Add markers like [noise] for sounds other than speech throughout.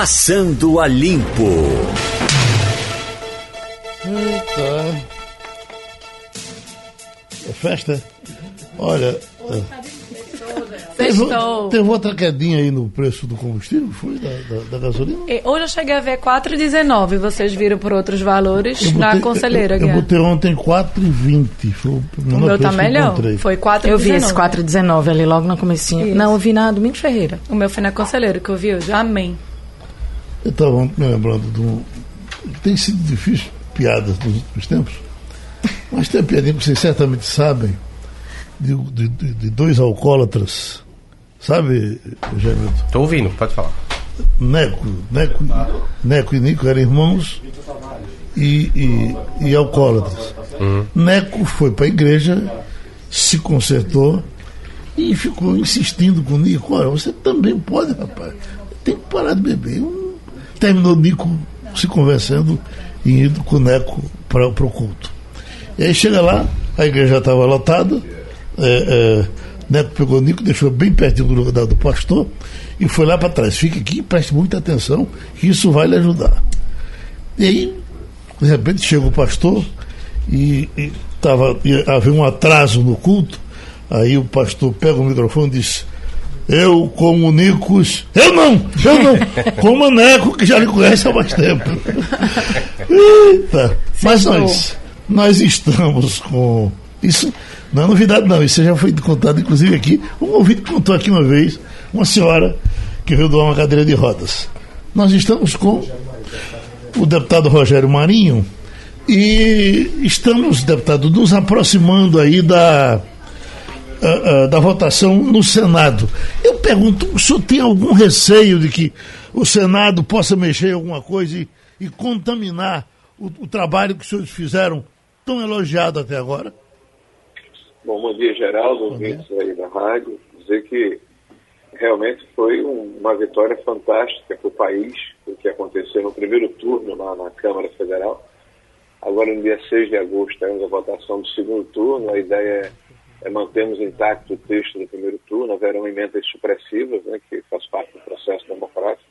Passando a Limpo. Eita. É festa? Olha. Teve, teve outra quedinha aí no preço do combustível, foi? Da, da, da gasolina? E Hoje eu cheguei a ver 4,19. Vocês viram por outros valores Eu na botei- conselheira, Eu, eu Guilherme. botei ontem 4,20. Foi o O meu tá eu melhor. Foi 4,19. Eu vi esse 419 ali logo no comecinho. Isso. Não, eu vi na Domingo Ferreira. O meu foi na conselheira que eu vi hoje. Amém. Eu estava me lembrando de um. Tem sido difícil piadas nos últimos tempos, mas tem uma piadinha que vocês certamente sabem, de, de- de- dois alcoólatras, sabe, Gemilton? Tô ouvindo, pode falar. Neco, Neco, Neco e Nico eram irmãos e, e, e alcoólatras. Neco foi para a igreja, se consertou e ficou insistindo com o Nico: olha, você também pode, rapaz, tem que parar de beber. Um- Terminou Nico se convencendo e indo com o Neco para o culto. E aí chega lá, a igreja já estava lotada, é, é, Neto pegou Nico, deixou bem pertinho do lugar do pastor e foi lá para trás. Fique aqui e preste muita atenção, que isso vai lhe ajudar. E aí, de repente, chega o pastor e, e tava, ia haver um atraso no culto. Aí o pastor pega o microfone e diz: Eu como Nicos. Eu não! Eu não! [laughs] Como a Neco, que já lhe conhece há mais tempo. Eita! Mas nós, nós estamos com. Isso não é novidade, não. Isso já foi contado, inclusive, aqui. Um ouvinte contou aqui uma vez, uma senhora que veio doar uma cadeira de rodas. Nós estamos com o deputado Rogério Marinho e estamos, deputado, nos aproximando aí da, ah, ah, da votação no Senado. Eu pergunto, o senhor tem algum receio de que o Senado possa mexer em alguma coisa e, e contaminar o, o trabalho que os senhores fizeram tão elogiado até agora? Bom, bom dia, Geraldo, ouvintes aí da rádio. Dizer que realmente foi um- uma vitória fantástica para o país, o que aconteceu no primeiro turno lá na Câmara Federal. Agora, no dia 6 de agosto, teremos a votação do segundo turno. A ideia é, é mantermos intacto o texto do primeiro turno. Haverão emendas supressivas, né, que faz parte do processo democrático.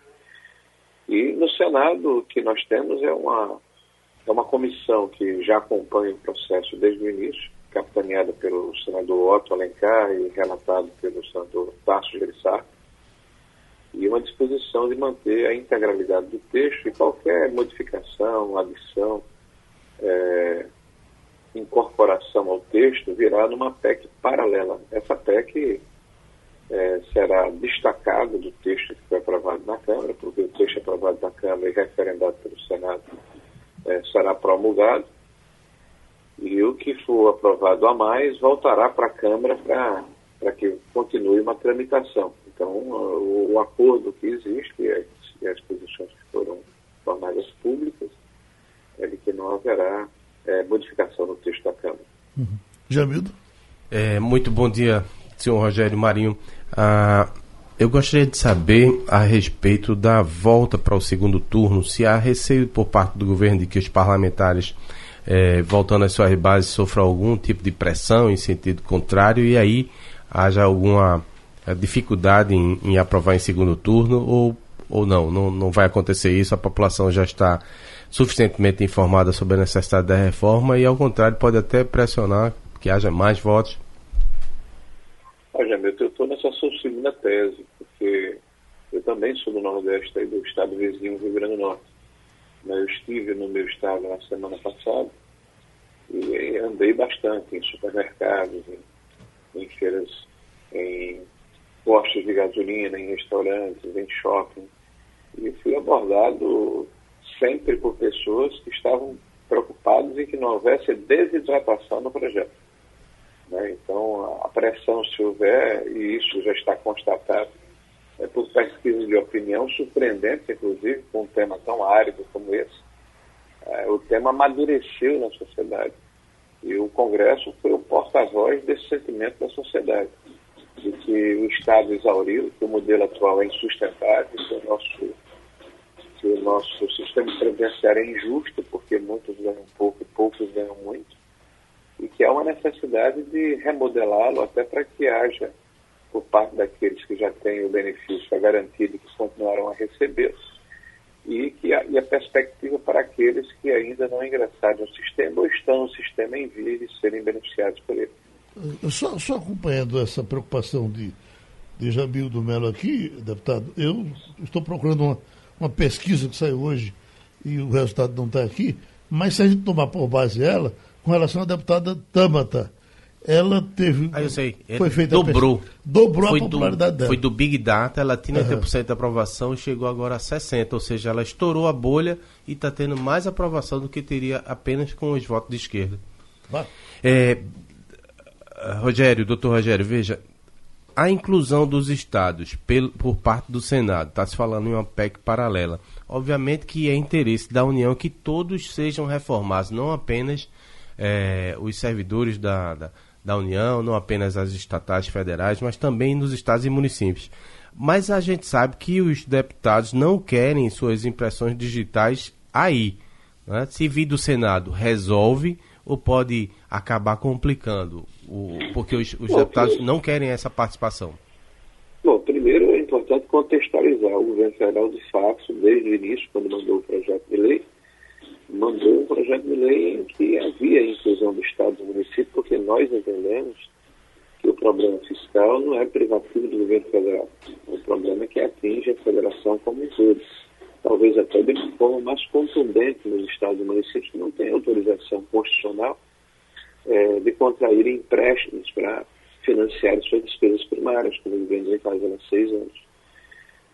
E no Senado, o que nós temos é uma, é uma comissão que já acompanha o processo desde o início, capitaneada pelo senador Otto Alencar e relatado pelo senador Tarso Gerissá, e uma disposição de manter a integralidade do texto e qualquer modificação, adição, eh, incorporação ao texto virá numa PEC paralela. Essa PEC eh, será destacada do texto que foi aprovado na Câmara, porque o texto aprovado na Câmara e referendado pelo Senado eh, será promulgado e o que for aprovado a mais voltará para a Câmara para que continue uma tramitação. Então, o, o acordo que existe e as, e as posições que foram tornadas públicas é de que não haverá eh, modificação no texto da Câmara. Jamildo? É, muito bom dia, senhor Rogério Marinho. Ah, eu gostaria de saber a respeito da volta para o segundo turno, se há receio por parte do governo de que os parlamentares, eh, voltando às suas bases, sofram algum tipo de pressão em sentido contrário e aí haja alguma eh, dificuldade em, em aprovar em segundo turno ou, ou não, não, não vai acontecer isso, a população já está suficientemente informada sobre a necessidade da reforma e, ao contrário, pode até pressionar que haja mais votos. Olha, meu, eu estou nessa sua segunda tese, porque eu também sou do Nordeste, aí do estado vizinho, Rio Grande do Norte. Né, Eu estive no meu estado na semana passada e andei bastante em supermercados, em, em feiras, em postos de gasolina, em restaurantes, em shopping. E fui abordado sempre por pessoas que estavam preocupadas em que não houvesse desidratação no projeto. Né? Então, a pressão, se houver, e isso já está constatado é, por pesquisas de opinião, surpreendente, inclusive, com um tema tão árido como esse, é, o tema amadureceu na sociedade. E o Congresso foi o porta-voz desse sentimento da sociedade, de que o Estado exauriu, que o modelo atual é insustentável, que o nosso, que o nosso sistema previdenciário é injusto, porque muitos ganham pouco e poucos ganham muito, e que há uma necessidade de remodelá-lo até para que haja, por parte daqueles que já têm o benefício, a garantia de que continuarão a receber, e, que a, e a perspectiva para aqueles que ainda não ingressaram no sistema ou estão no sistema em via de serem beneficiados por ele. Só, só acompanhando essa preocupação de, de Jamil do Melo aqui, deputado, eu estou procurando uma, uma pesquisa que saiu hoje e o resultado não está aqui, mas se a gente tomar por base ela, com relação à deputada Tamata, ela teve. Ah, eu sei. Foi feita dobrou. dobrou foi a popularidade do, dela. Foi do Big Data, ela tinha Uhum. 80% de aprovação e chegou agora a 60%. Ou seja, ela estourou a bolha e está tendo mais aprovação do que teria apenas com os votos de esquerda. Vá. É, Rogério, doutor Rogério, veja, a inclusão dos estados pel- por parte do Senado, está se falando em uma PEC paralela. Obviamente que é interesse da União que todos sejam reformados, não apenas é, os servidores da, da, da União, não apenas as estatais federais, mas também nos estados e municípios. Mas a gente sabe que os deputados não querem suas impressões digitais aí. né? Se vir do Senado, resolve ou pode acabar complicando? O, porque os, os Bom, deputados não querem essa participação. Bom, primeiro é importante contextualizar. O governo federal, de fato, desde o início, quando mandou o projeto de lei, mandou um projeto de lei em que havia a inclusão do Estado e do município, porque nós entendemos que o problema fiscal não é privativo do governo federal. O problema é que atinge a federação como um todo. Talvez até de uma forma mais contundente nos estados e municípios que não têm autorização constitucional eh, de contrair empréstimos para financiar suas despesas primárias, como ele vem fazendo há seis anos.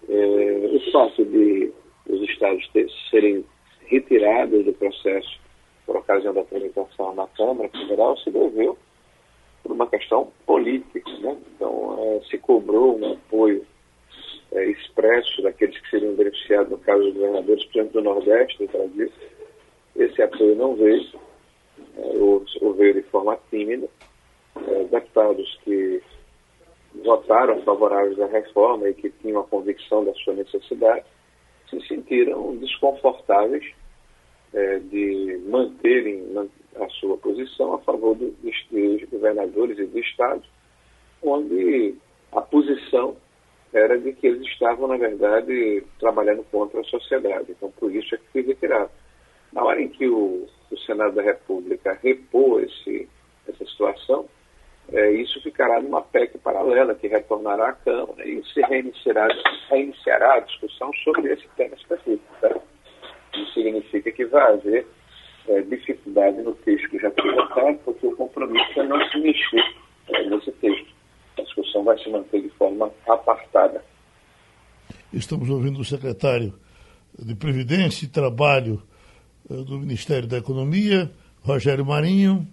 Eh, o fato de os estados ter- serem retirados do processo por ocasião da tramitação na Câmara Federal se deveu por uma questão política. Né? Então, eh, se cobrou um apoio eh, expresso daqueles que seriam beneficiados, no caso dos governadores, por exemplo, do Nordeste do Brasil. Esse apoio não veio, ou, ou veio de forma tímida. Eh, deputados que votaram favoráveis à reforma e que tinham a convicção da sua necessidade, se sentiram desconfortáveis eh, de manterem man- a sua posição a favor do- dos, governadores e do Estado, onde a posição era de que eles estavam, na verdade, trabalhando contra a sociedade. Então, por isso é que foi retirado. Na hora em que o, o Senado da República repôs esse, essa situação, eh, isso ficará numa PEC paralela que retornará à Câmara e se reiniciará, reiniciará a discussão sobre esse tema específico. Tá? Isso significa que vai haver eh, dificuldade no texto que já foi votado, porque o compromisso é não se mexer eh, nesse texto. A discussão vai se manter de forma apartada. Estamos ouvindo o secretário de Previdência e Trabalho do Ministério da Economia, Rogério Marinho,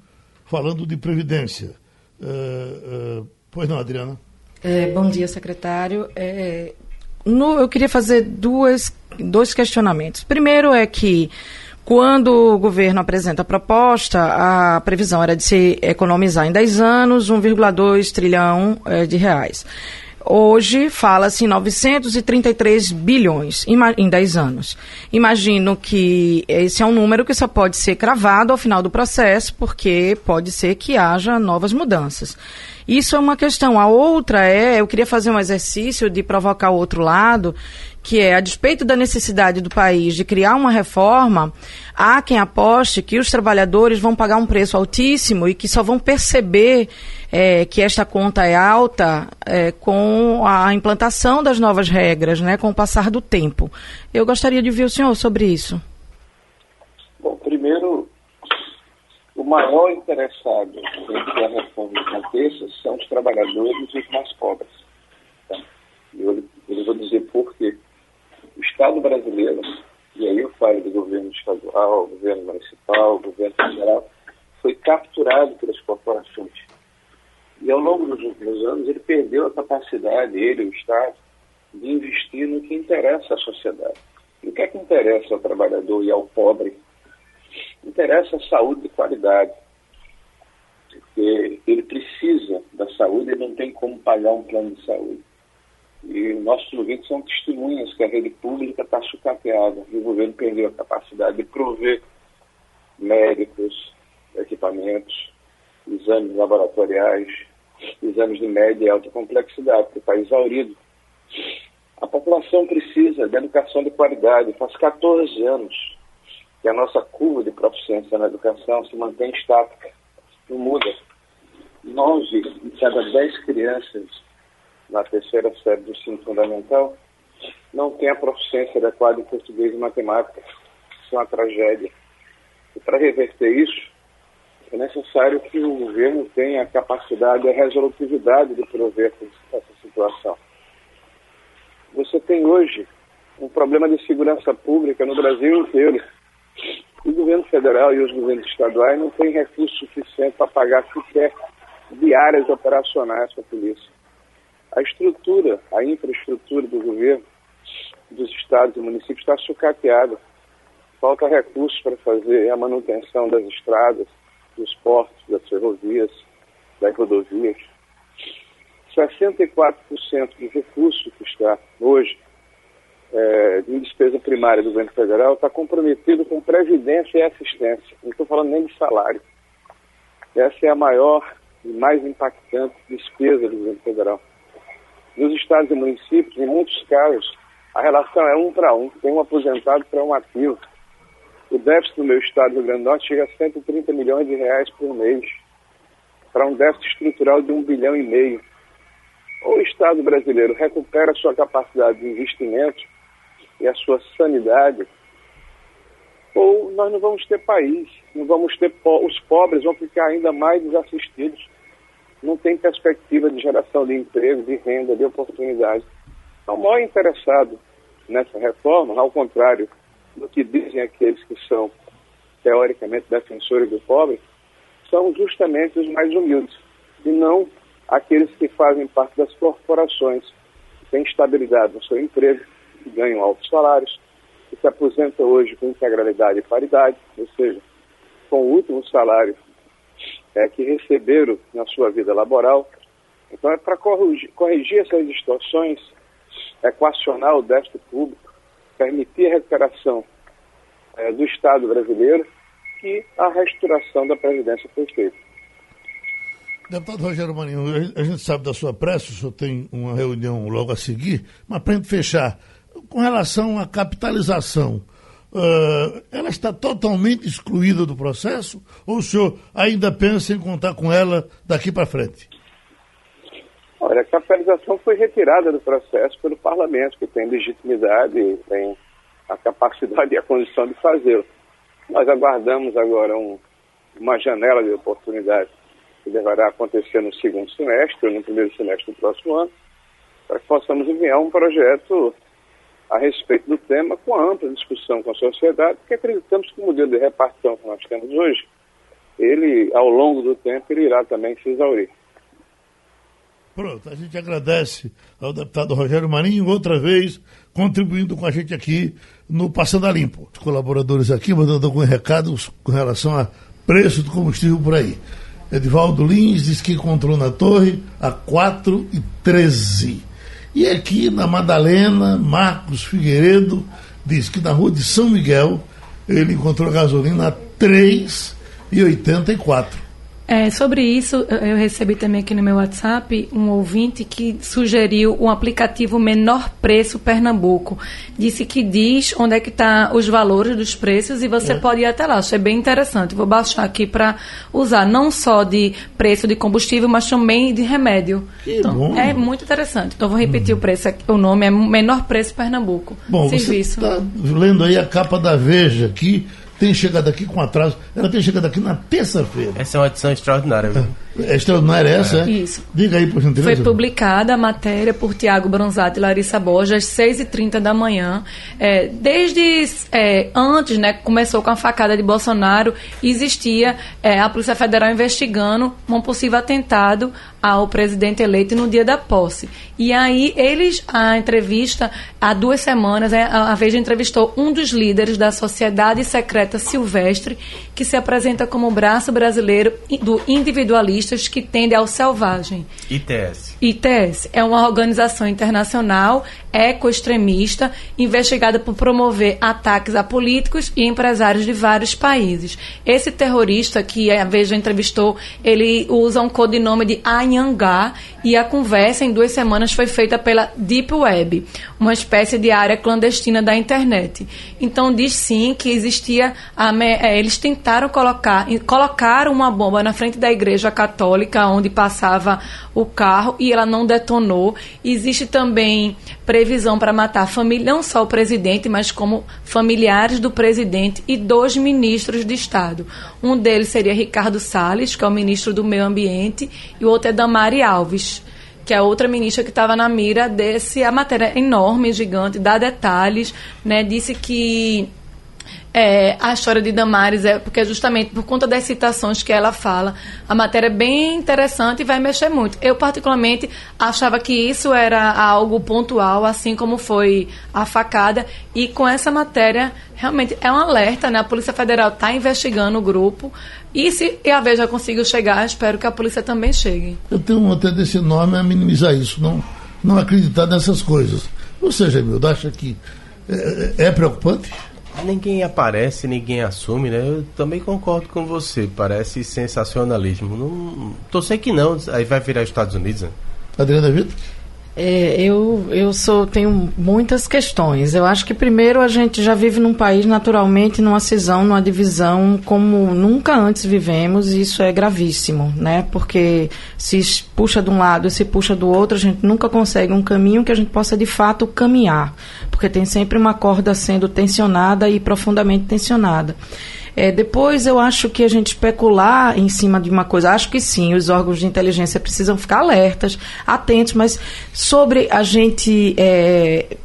falando de Previdência. Eh, eh, pois não, Adriana? É, bom dia, secretário. É, no- eu queria fazer duas, dois questionamentos. Primeiro é que, quando o governo apresenta a proposta, a previsão era de se economizar em 10 anos 1,2 trilhão eh, de reais. Hoje fala-se em 933 bilhões em 10 anos. Imagino que esse é um número que só pode ser cravado ao final do processo, porque pode ser que haja novas mudanças. Isso é uma questão. A outra é, eu queria fazer um exercício de provocar o outro lado, que é, a despeito da necessidade do país de criar uma reforma, há quem aposte que os trabalhadores vão pagar um preço altíssimo e que só vão perceber eh, que esta conta é alta eh, com a implantação das novas regras, né, com o passar do tempo. Eu gostaria de ouvir o senhor sobre isso. Bom, primeiro, o maior interessado em que a reforma aconteça são os trabalhadores e os mais pobres. Tá? Eu, eu vou dizer por quê. Estado brasileiro, e aí eu falo do governo estadual, governo municipal, governo federal, foi capturado pelas corporações. E ao longo dos últimos anos ele perdeu a capacidade, ele, o Estado, de investir no que interessa à sociedade. E o que é que interessa ao trabalhador e ao pobre? Interessa a saúde de qualidade. Porque ele precisa da saúde e não tem como pagar um plano de saúde. E nossos ouvintes são testemunhas que a rede pública está sucateada e o governo perdeu a capacidade de prover médicos, equipamentos, exames laboratoriais, exames de média e alta complexidade, porque está exaurido. A população precisa de educação de qualidade. Faz 14 anos que a nossa curva de proficiência na educação se mantém estática, não muda. Nove em cada dez crianças na terceira série do ensino fundamental não tem a proficiência adequada em português e matemática. Isso é uma tragédia. E para reverter isso, é necessário que o governo tenha a capacidade e a resolutividade de prover essa situação. Você tem hoje um problema de segurança pública no Brasil inteiro. O governo federal e os governos estaduais não têm recurso suficiente para pagar sequer diárias operacionais para a polícia. A estrutura, a infraestrutura do governo, dos estados e municípios está sucateada. Falta recursos para fazer a manutenção das estradas, dos portos, das ferrovias, das rodovias. 64% do recurso que está hoje é, em despesa primária do governo federal está comprometido com previdência e assistência. Não estou falando nem de salário. Essa é a maior e mais impactante despesa do governo federal. Nos estados e municípios, em muitos casos, a relação é um para um, tem um aposentado para um ativo. O déficit do meu estado do Rio Grande do Norte chega a 130 milhões de reais por mês, para um déficit estrutural de um bilhão e meio. Ou o Estado brasileiro recupera sua capacidade de investimento e a sua sanidade, ou nós não vamos ter país, não vamos ter po os pobres vão ficar ainda mais desassistidos. Não tem perspectiva de geração de emprego, de renda, de oportunidade. Então, o maior interessado nessa reforma, ao contrário do que dizem aqueles que são teoricamente defensores do pobre, são justamente os mais humildes, e não aqueles que fazem parte das corporações, que têm estabilidade no seu emprego, que ganham altos salários, que se aposentam hoje com integralidade e paridade, ou seja, com o último salário é, que receberam na sua vida laboral. Então, é para corrigir, corrigir essas distorções, equacionar o déficit público, permitir a recuperação é, do Estado brasileiro que a restauração da Previdência foi feita. Deputado Rogério Marinho, a gente sabe da sua pressa, o senhor tem uma reunião logo a seguir, mas para a gente fechar, com relação à capitalização, uh, ela está totalmente excluída do processo ou o senhor ainda pensa em contar com ela daqui para frente? Olha, a capitalização foi retirada do processo pelo parlamento, que tem legitimidade tem a capacidade [laughs] e a condição de fazê-lo. Nós aguardamos agora um, uma janela de oportunidade que deverá acontecer no segundo semestre, ou no primeiro semestre do próximo ano, para que possamos enviar um projeto a respeito do tema com ampla discussão com a sociedade, porque acreditamos que o modelo de repartição que nós temos hoje, ele, ao longo do tempo, ele irá também se exaurir. Pronto, a gente agradece ao deputado Rogério Marinho, outra vez, contribuindo com a gente aqui no Passando a Limpo. Os colaboradores aqui mandando alguns recados com relação a preço do combustível por aí. Edivaldo Lins diz que encontrou na torre a 4 e 13. E aqui na Madalena, Marcos Figueiredo diz que na rua de São Miguel ele encontrou gasolina a 3 e 84. É, sobre isso, eu recebi também aqui no meu WhatsApp um ouvinte que sugeriu um aplicativo Menor Preço Pernambuco. Disse que diz onde é que estão tá os valores dos preços e você é. pode ir até lá. Achei bem interessante. Vou baixar aqui para usar não só de preço de combustível, mas também de remédio. Que então, bom. É muito interessante. Então vou repetir hum. o preço aqui. O nome é Menor Preço Pernambuco. Bom, Serviço. você está lendo aí a capa da Veja aqui tem chegado aqui com atraso. Ela tem chegado aqui na terça-feira. Essa é uma edição extraordinária, viu? É, é extraordinária essa, é? Isso. Diga aí, por gentileza. Foi publicada a matéria por Tiago Bronzatti e Larissa Borges, às 6h30 da manhã. É, desde é, antes, né, começou com a facada de Bolsonaro, existia é, a Polícia Federal investigando um possível atentado ao presidente eleito no dia da posse. E aí eles, a entrevista, há duas semanas, é, a Veja entrevistou um dos líderes da Sociedade Secreta Silvestre, que se apresenta como o braço brasileiro do individualistas que tende ao selvagem. ITS. ITS é uma organização internacional ecoextremista investigada por promover ataques a políticos e empresários de vários países. Esse terrorista que a Veja entrevistou, ele usa um codinome de A Anhangá e a conversa em duas semanas foi feita pela Deep Web, uma espécie de área clandestina da internet. Então diz sim que existia, a, é, eles tentaram colocar, colocaram uma bomba na frente da igreja católica onde passava o carro e ela não detonou. Existe também previsão para matar família, não só o presidente, mas como familiares do presidente e dois ministros de Estado. Um deles seria Ricardo Salles, que é o ministro do Meio Ambiente, e o outro é Damari Alves, que é outra ministra que estava na mira desse. A matéria enorme, gigante, dá detalhes, né? Disse que é, a história de Damares é porque justamente por conta das citações que ela fala, a matéria é bem interessante e vai mexer muito. Eu particularmente achava que isso era algo pontual, assim como foi a facada e com essa matéria realmente é um alerta, né? A Polícia Federal está investigando o grupo e se a Veja conseguiu chegar, espero que a polícia também chegue. Eu tenho uma tendência enorme a minimizar isso, não, não acreditar nessas coisas. Seja, meu, acha que é, é preocupante? Ninguém aparece, ninguém assume, né? Eu também concordo com você. Parece sensacionalismo. Não, tô sei que não. Aí vai virar Estados Unidos, né? Adriana Vitor? É, eu eu sou tenho muitas questões. Eu acho que primeiro a gente já vive num país naturalmente numa cisão, numa divisão como nunca antes vivemos e isso é gravíssimo, né? Porque se puxa de um lado e se puxa do outro, a gente nunca consegue um caminho que a gente possa de fato caminhar, porque tem sempre uma corda sendo tensionada e profundamente tensionada. É, depois eu acho que a gente especular em cima de uma coisa, acho que sim, os órgãos de inteligência precisam ficar alertas, atentos, mas sobre a gente é,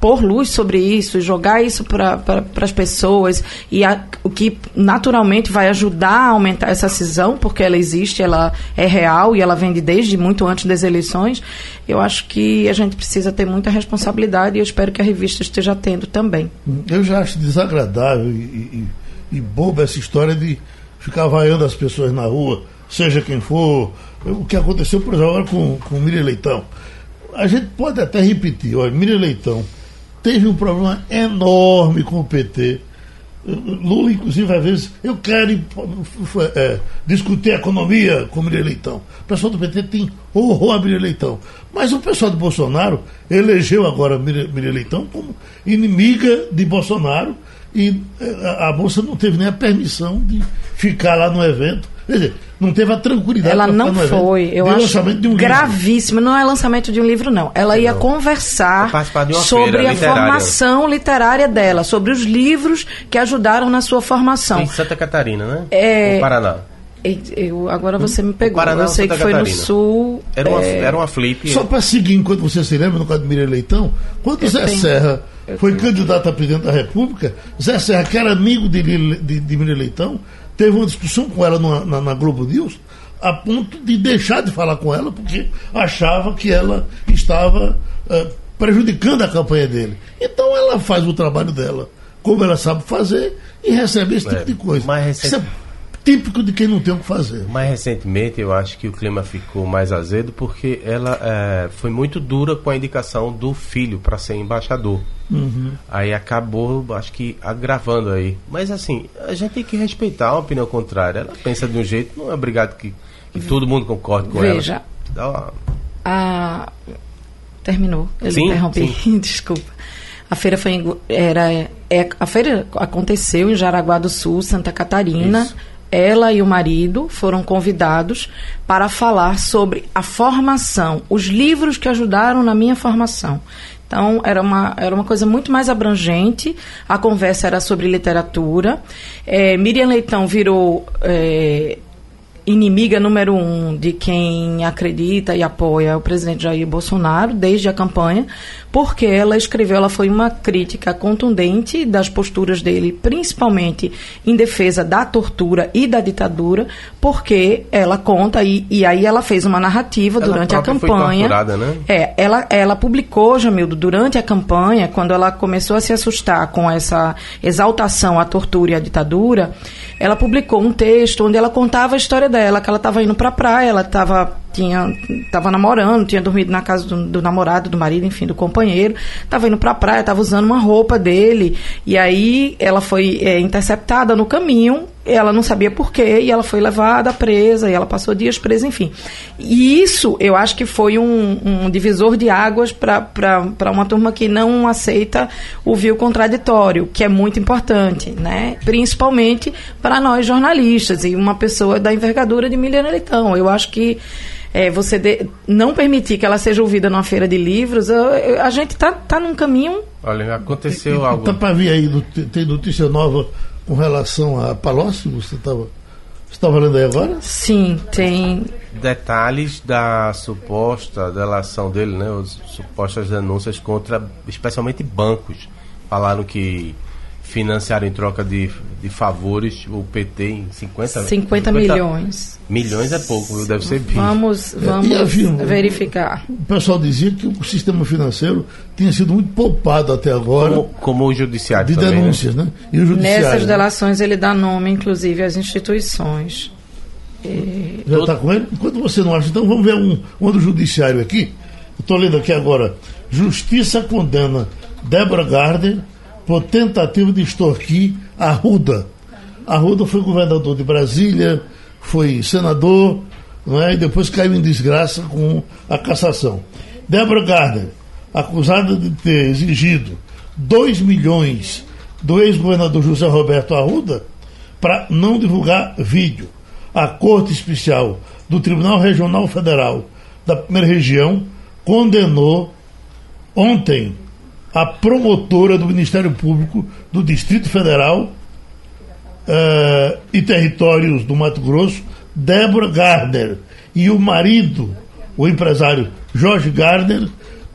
pôr luz sobre isso, jogar isso para as pessoas e a, o que naturalmente vai ajudar a aumentar essa cisão, porque ela existe, ela é real e ela vem de desde muito antes das eleições. Eu acho que a gente precisa ter muita responsabilidade e eu espero que a revista esteja tendo também. Eu já acho desagradável e, e e boba essa história de ficar vaiando as pessoas na rua, seja quem for. O que aconteceu, por exemplo, com, com o Miriam Leitão. A gente pode até repetir, olha, Miriam Leitão teve um problema enorme com o PT. Lula, inclusive, às vezes, eu quero é, discutir economia com Miriam Leitão. O pessoal do PT tem horror a Miriam Leitão. Mas o pessoal do Bolsonaro elegeu agora Miriam, Miriam Leitão como inimiga de Bolsonaro e eh, a, moça não teve nem a permissão de ficar lá no evento. Quer dizer, não teve a tranquilidade. Ela não foi. Evento, eu acho um gravíssimo. Livro. Não é lançamento de um livro, não. Ela ia não. conversar sobre a formação literária dela, sobre os livros que ajudaram na sua formação. Em Santa Catarina, né? É... No Paraná. Eu, agora você me pegou. Paraná, eu sei Santa que foi Catarina. no sul. Era uma, é... era uma flip. Só para seguir, enquanto você se lembra, no caso do Miriam Leitão, quando o Zé tenho... Serra foi candidato a presidente da República, Zé Serra, que era amigo de, de, de Miriam Leitão, teve uma discussão com ela na, na, na, Globo News, a ponto de deixar de falar com ela, porque achava que ela estava uh, prejudicando a campanha dele. Então ela faz o trabalho dela como ela sabe fazer e recebe esse é, tipo de coisa. Isso é típico de quem não tem o que fazer. Mais recentemente, eu acho que o clima ficou mais azedo porque ela é, foi muito dura com a indicação do filho para ser embaixador. Uhum. Aí acabou, acho que, agravando aí. Mas assim, a gente tem que respeitar a opinião contrária. Ela pensa de um jeito, não é obrigado que, que todo mundo concorde com Veja, ela. Veja, a... terminou. Eu sim, interrompi, sim. [laughs] desculpa. A feira foi era é, a feira aconteceu em Jaraguá do Sul, Santa Catarina. Isso ela e o marido foram convidados para falar sobre a formação, os livros que ajudaram na minha formação. Então, era uma, era uma coisa muito mais abrangente. A conversa era sobre literatura. É, Miriam Leitão virou é, inimiga número um de quem acredita e apoia o presidente Jair Bolsonaro desde a campanha, porque ela escreveu, ela foi uma crítica contundente das posturas dele, principalmente em defesa da tortura e da ditadura, porque ela conta e, e aí ela fez uma narrativa ela durante a campanha. Foi né? É, ela ela publicou, Jamildo, durante a campanha, quando ela começou a se assustar com essa exaltação à tortura e à ditadura, ela publicou um texto onde ela contava a história dela, que ela estava indo para a praia, ela estava tinha tava namorando, tinha dormido na casa do, do, namorado, do marido, enfim, do companheiro, estava indo para a praia, estava usando uma roupa dele, e aí ela foi é, interceptada no caminho ela não sabia por quê, e ela foi levada presa, e ela passou dias presa, enfim. E isso, eu acho que foi um, um divisor de águas para uma turma que não aceita o vil contraditório, que é muito importante, né? principalmente para nós jornalistas, e uma pessoa da envergadura de Miliana Leitão. Eu acho que é, você de, não permitir que ela seja ouvida numa feira de livros, eu, eu, a gente está tá num caminho. Olha, aconteceu algo. Está para vir aí, tem notícia nova com relação a Palocci? Você estava estava lendo aí agora? Sim, tem. Detalhes da suposta delação dele, né? As supostas denúncias contra, especialmente bancos. Falaram que financiaram em troca de, de favores o PT em 50, 50, 50 milhões. Milhões é pouco, deve ser. Vamos, vamos verificar. O pessoal dizia que o sistema financeiro tinha sido muito poupado até agora. Como, como o judiciário De também, né? denúncias, né? né? E o judiciário, Nessas né? delações ele dá nome, inclusive, às instituições. E... Já está com ele? Enquanto você não acha, então vamos ver um, um do judiciário aqui. Estou lendo aqui agora. Justiça condena Débora Gardner por tentativa de extorquir Arruda. Arruda foi governador de Brasília, foi senador, é? e depois caiu em desgraça com a cassação. Débora Gardner, acusada de ter exigido 2 milhões do ex-governador José Roberto Arruda para não divulgar vídeo. A Corte Especial do Tribunal Regional Federal da Primeira Região condenou ontem a promotora do Ministério Público do Distrito Federal uh, e Territórios do Mato Grosso, Débora Gardner, e o marido, o empresário Jorge Gardner,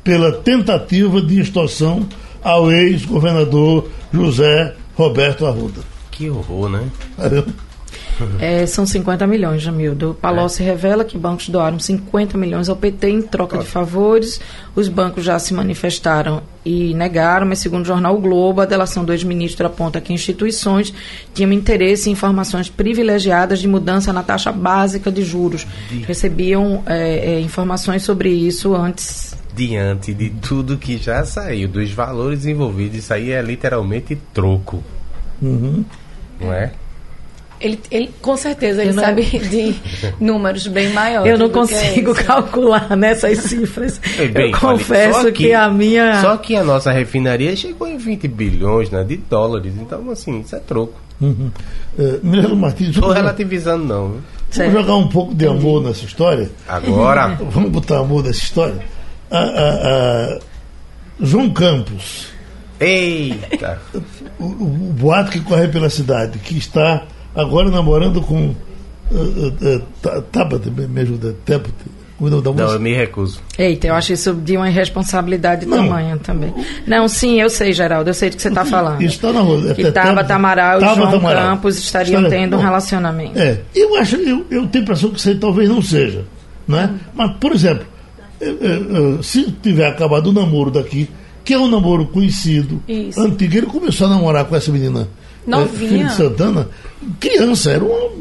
pela tentativa de extorsão ao ex-governador José Roberto Arruda. Que horror, né? É, são 50 milhões, Jamildo. Palocci é. revela que bancos doaram 50 milhões ao PT em troca de favores. Os bancos já se manifestaram e negaram, mas segundo o jornal o Globo, a delação do ex-ministro aponta que instituições tinham interesse em informações privilegiadas de mudança na taxa básica de juros. Recebiam é, é, informações sobre isso antes diante de tudo que já saiu, dos valores envolvidos, isso aí é literalmente troco. Uhum. Não é? Ele, ele, com certeza, ele sabe de números bem maiores. Eu não consigo calcular nessas cifras. [laughs] Bem, eu confesso que, que, a minha. Só que a nossa refinaria chegou em 20 bilhões né, de dólares. Então, assim, isso é troco. Uhum. Uh, Martins. Estou relativizando, não. Viu? Vamos jogar um pouco de amor nessa história? Agora. [laughs] Vamos botar amor nessa história? Ah, ah, ah, João Campos. Eita! O, o, o boato que corre pela cidade, que está agora namorando com uh, uh, Tabata, me ajuda, Tabata. Não, eu me recuso. Eita, eu acho isso de uma irresponsabilidade de tamanho também. Não, sim, eu sei, Geraldo, eu sei do que você está falando. Isso está na rua. É que Tabata Amaral e João Amaral. Campos estariam tendo um relacionamento. É, eu acho, eu, eu tenho a impressão que isso aí talvez não seja. Né? Mas, por exemplo, se tiver acabado o namoro daqui, que é um namoro conhecido, isso. antigo, ele começou a namorar com essa menina Novinha. filho de Santana, criança, era uma.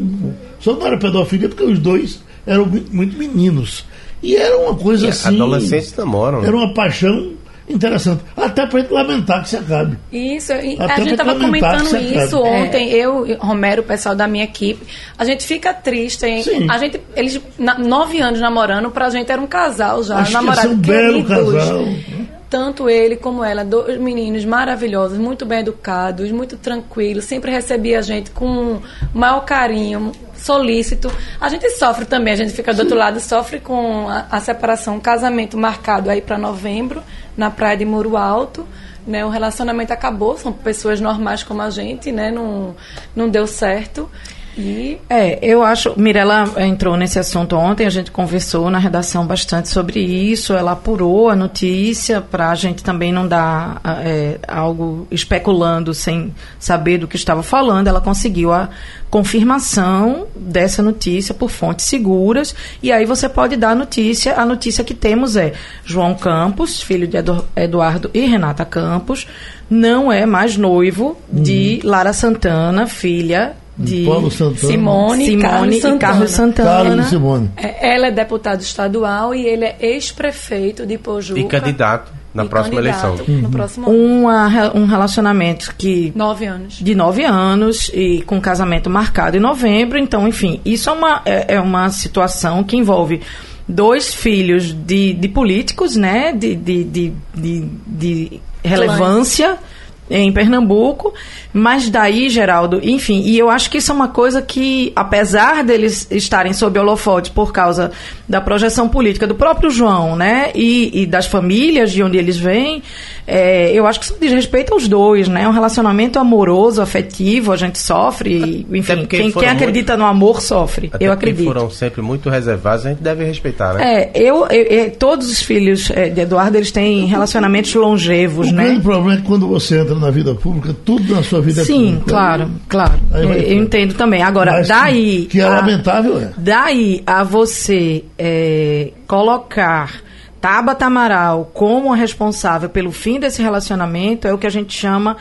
Só não era pedofilia porque os dois eram muito meninos. E era uma coisa e assim. Adolescentes namoram. Era uma paixão interessante. Até para lamentar que se acabe. Isso, a gente estava comentando isso ontem, é. eu, Romero, o pessoal da minha equipe. A gente fica triste, hein? Sim. A gente, eles, na, nove anos namorando, pra gente era um casal já. Acho namorado que um belo casal tanto ele como ela, dois meninos maravilhosos, muito bem educados, muito tranquilos, sempre recebia a gente com o maior carinho, solícito. A gente sofre também, a gente fica do outro lado, sofre com a, a separação, um casamento marcado aí para novembro, na praia de Muro Alto. Né, o relacionamento acabou, são pessoas normais como a gente, né, não, não deu certo. E... É, eu acho. Mirella entrou nesse assunto ontem, a gente conversou na redação bastante sobre isso. Ela apurou a notícia para a gente também não dar é, algo especulando sem saber do que estava falando. Ela conseguiu a confirmação dessa notícia por fontes seguras. E aí você pode dar a notícia. A notícia que temos é João Campos, filho de Eduardo e Renata Campos, não é mais noivo de uhum. Lara Santana, filha de Paulo Santana. Simone, Simone Carlos Santana. e Carlos Santana. Carlos e Simone. É, ela é deputado estadual e ele é ex-prefeito de Pojuca. E candidato. Na e próxima candidato eleição. No próximo ano. Uma um relacionamento que Nove anos. de nove anos e com casamento marcado em novembro. Então, enfim, isso é uma, é, é uma situação que envolve dois filhos de, de políticos, né? De, de, de, de, de relevância em Pernambuco, mas daí, Geraldo, enfim, e eu acho que isso é uma coisa que, apesar deles estarem sob holofote por causa da projeção política do próprio João, né, e, e das famílias de onde eles vêm, é, eu acho que isso diz respeito aos dois, né, um relacionamento amoroso, afetivo, a gente sofre, enfim, quem, quem acredita no amor sofre, Até eu acredito. foram sempre muito reservados, a gente deve respeitar, né? É, eu, eu- eu- todos os filhos é, de Eduardo, eles têm relacionamentos longevos, O né? grande problema é que quando você entra na vida pública, tudo na sua vida é Sim, público. claro, claro. Aí Eu, eu entendo também. Agora, Mas daí. Que, que é a- lamentável, é. Daí a você é, colocar Tabata Amaral como a responsável pelo fim desse relacionamento é o que a gente chama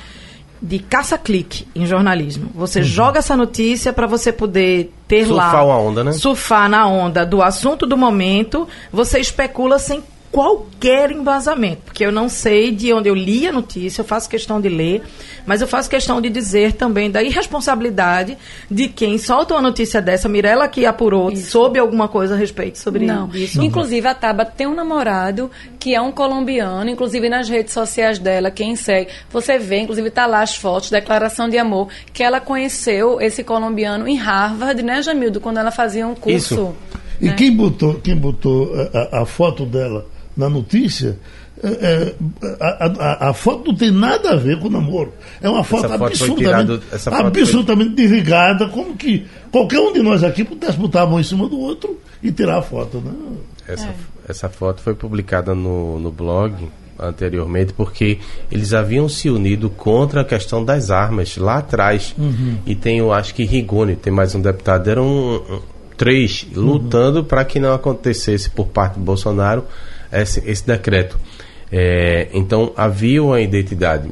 de caça-clique em jornalismo. Você joga essa notícia para você poder ter lá. Uhum. Surfar uma onda, né? Surfar na onda do assunto do momento, você especula sem qualquer embasamento, porque eu não sei de onde eu li a notícia, eu faço questão de ler, mas eu faço questão de dizer também da irresponsabilidade de quem solta uma notícia dessa, Mirella que apurou, soube alguma coisa a respeito sobre Não. isso. Inclusive, a Taba tem um namorado que é um colombiano, inclusive nas redes sociais dela, quem segue, você vê, inclusive tá lá as fotos, declaração de amor, que ela conheceu esse colombiano em Harvard, né, Jamildo, quando ela fazia um curso. Isso. E né? quem botou, quem botou a, a- a foto dela na notícia, é, é, a, a- a foto não tem nada a ver com o namoro. É uma foto, foto foi absolutamente, tirado- essa foto foi- absolutamente desligada, como que qualquer um de nós aqui pudesse botar a mão em cima do outro e tirar a foto. Né? Essa, É. essa foto foi publicada no, no blog anteriormente porque eles haviam se unido contra a questão das armas lá atrás. E tem, eu acho que Rigoni, tem mais um deputado, eram um, um, três lutando para que não acontecesse por parte do Bolsonaro esse, esse decreto. É, então havia uma identidade.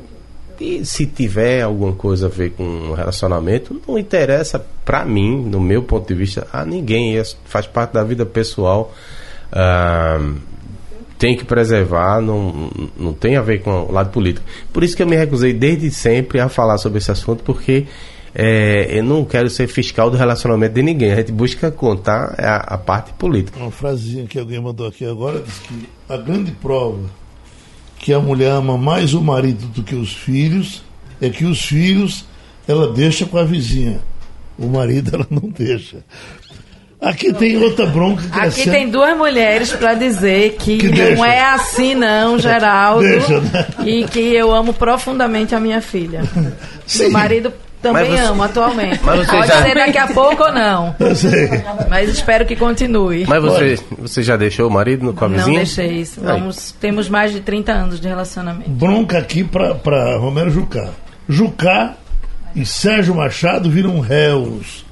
E se tiver alguma coisa a ver com relacionamento, não interessa pra mim, no meu ponto de vista, a ninguém. Isso faz parte da vida pessoal. Ah, tem que preservar, não, não tem a ver com o lado político. Por isso que eu me recusei desde sempre a falar sobre esse assunto, porque é, eu não quero ser fiscal do relacionamento de ninguém. A gente busca contar a, a parte política. Uma frasezinha que alguém mandou aqui agora diz que a grande prova que a mulher ama mais o marido do que os filhos é que os filhos ela deixa com a vizinha. O marido ela não deixa. Aqui tem outra bronca que é Aqui sempre- tem duas mulheres para dizer que, Que não deixa. é assim não, [laughs] Geraldo, Deixa, né? e que eu amo profundamente a minha filha. [laughs] Sim. O marido também você- amo atualmente. Mas você Pode já- ser daqui a pouco ou não, [laughs] Eu sei. mas espero que continue. Mas você, você já deixou o marido no- com a Não vizinha? deixei isso. Vamos, temos mais de 30 anos de relacionamento. Bronca aqui para Romero Jucá. Jucá e Sérgio Machado viram réus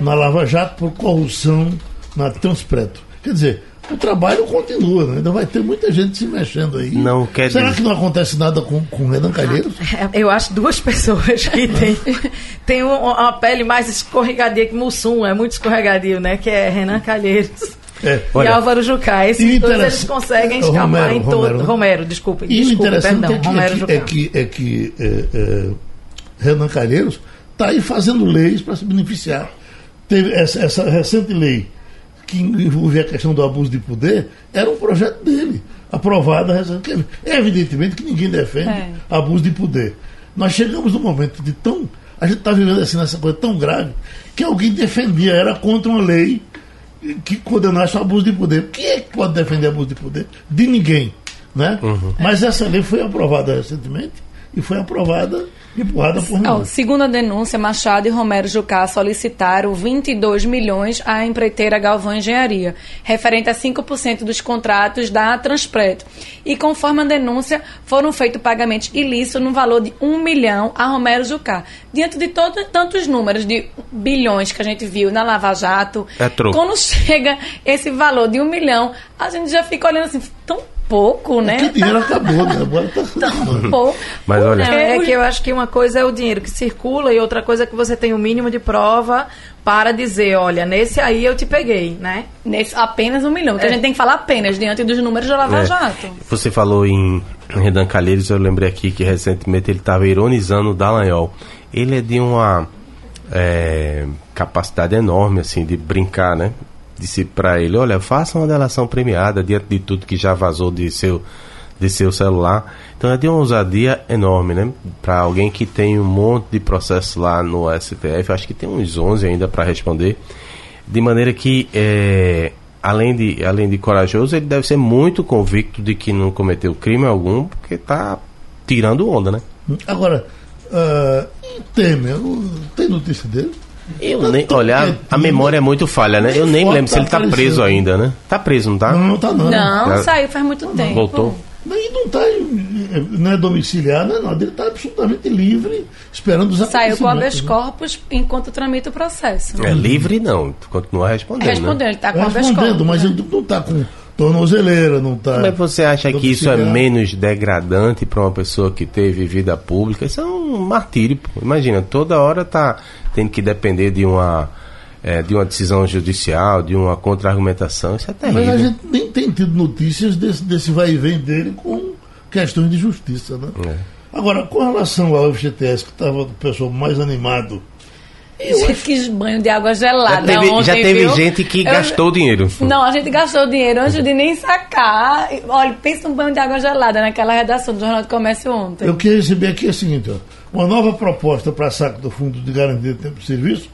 na Lava Jato por corrupção na Transpreto. Quer dizer, o trabalho continua, né? ainda vai ter muita gente se mexendo aí. Não quer Será dizer- que não acontece nada com, com Renan Calheiros? É, Eu acho duas [laughs] pessoas que têm tem um- uma pele mais escorregadia que Mussum, é muito escorregadio, né? Que é Renan Calheiros É. Olha, e Álvaro Jucá. Esses e dois interessa- eles conseguem É, escapar Romero, em todo. Romero, Romero, né? desculpa, E o desculpa, interessante perdão. é que, Romero é Jucá. é que, é que, é, é, Renan Calheiros está aí fazendo leis para se beneficiar. Teve essa, essa recente lei que envolvia a questão do abuso de poder, era um projeto dele, aprovado recentemente. É evidentemente que ninguém defende É. abuso de poder. Nós chegamos num momento de tão. A gente está vivendo assim nessa coisa tão grave que alguém defendia, era contra uma lei que condenasse o abuso de poder. Quem é que pode defender abuso de poder? De ninguém. Né? Mas essa lei foi aprovada recentemente e foi aprovada empurrada por Ó, nós. segundo a denúncia, Machado e Romero Jucá solicitaram 22 milhões à empreiteira Galvão Engenharia, referente a 5% dos contratos da Transpreto. E conforme a denúncia, foram feitos pagamentos ilícitos no valor de 1 milhão a Romero Jucá. Diante de todo, tantos números de bilhões que a gente viu na Lava Jato, É quando [laughs] chega esse valor de 1 milhão, a gente já fica olhando assim, tão pouco, né? Porque dinheiro acabou, né? Agora tá... Pouco. Mas olha, Não, é que eu acho que uma coisa é o dinheiro que circula e outra coisa é que você tem o mínimo de prova para dizer, olha, nesse aí eu te peguei, né? Nesse, apenas um milhão. Que a É. gente tem que falar apenas diante dos números da Lava É. Jato. Você falou em Renan Calheiros, eu lembrei aqui que recentemente ele estava ironizando o Dallagnol. Ele é de uma é, capacidade enorme, assim, de brincar, né? Disse para ele, olha, faça uma delação premiada diante de tudo que já vazou de seu, de seu celular. Então é de uma ousadia enorme, né? Para alguém que tem um monte de processos lá no STF, acho que tem uns 11 ainda para responder. De maneira que, é, além, de, além de corajoso, ele deve ser muito convicto de que não cometeu crime algum, porque está tirando onda, né? Agora, e Temer, tem notícia dele? Eu Tá nem, olha, a- memória é muito falha, né? Eu nem Foto lembro se ele tá aparecendo. preso ainda, né? Tá preso, não tá? Não, não tá não. Não, Já- saiu faz muito tempo. Voltou? Nem não tá, em- não é domiciliar, não é nada. Ele está absolutamente livre, esperando os Saiu com habeas né? corpus enquanto tramita o processo. É livre, não. Continua respondendo. Né? Respondendo, ele está com habeas Respondendo, corpus. mas né? ele não está com tornozeleira, não está... Mas você acha que isso é menos degradante para uma pessoa que teve vida pública? Isso é um martírio. Pô. Imagina, toda hora tá tendo que depender de uma é, de uma decisão judicial, de uma contra-argumentação. Isso é Mas terrível. a gente nem tem tido notícias desse, desse vai e vem dele com questões de justiça, né? É. Agora, com relação ao FGTS, que estava o pessoal mais animado, Você quis banho de água Já gelada teve, ontem, já teve gente que Eu- gastou dinheiro. Não, a gente gastou dinheiro antes de nem sacar. Olha, pensa num banho de água gelada naquela redação do Jornal do Comércio ontem. eu queria receber aqui o seguinte, ó, uma nova proposta para saque do Fundo de Garantia de Tempo de Serviço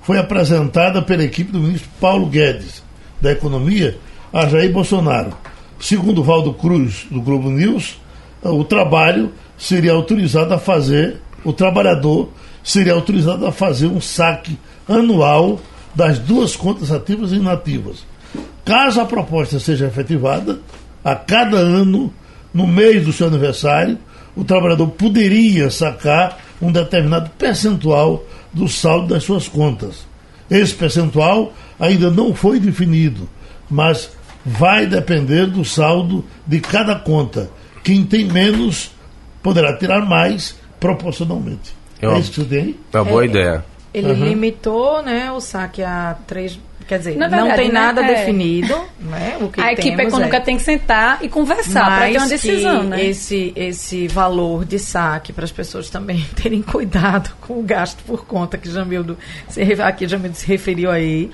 foi apresentada pela equipe do ministro Paulo Guedes, da Economia, a Jair Bolsonaro. Segundo Valdo Cruz, do Globo News, o trabalho seria autorizado a fazer, o trabalhador seria autorizado a fazer um saque anual das duas contas ativas e inativas. Caso a proposta seja efetivada, a cada ano, no mês do seu aniversário, o trabalhador poderia sacar um determinado percentual do saldo das suas contas. Esse percentual ainda não foi definido, mas vai depender do saldo de cada conta. Quem tem menos poderá tirar mais proporcionalmente. Eu- É tem? É uma boa ideia. Ele limitou né, o saque a três. Quer dizer, Na não verdade, tem né, nada é. definido. Né, o que a equipe econômica é. tem que sentar e conversar para ter uma decisão, que né? esse, esse valor de saque para as pessoas também [laughs] terem cuidado com o gasto por conta que Jamildo se, aqui Jamildo se referiu aí.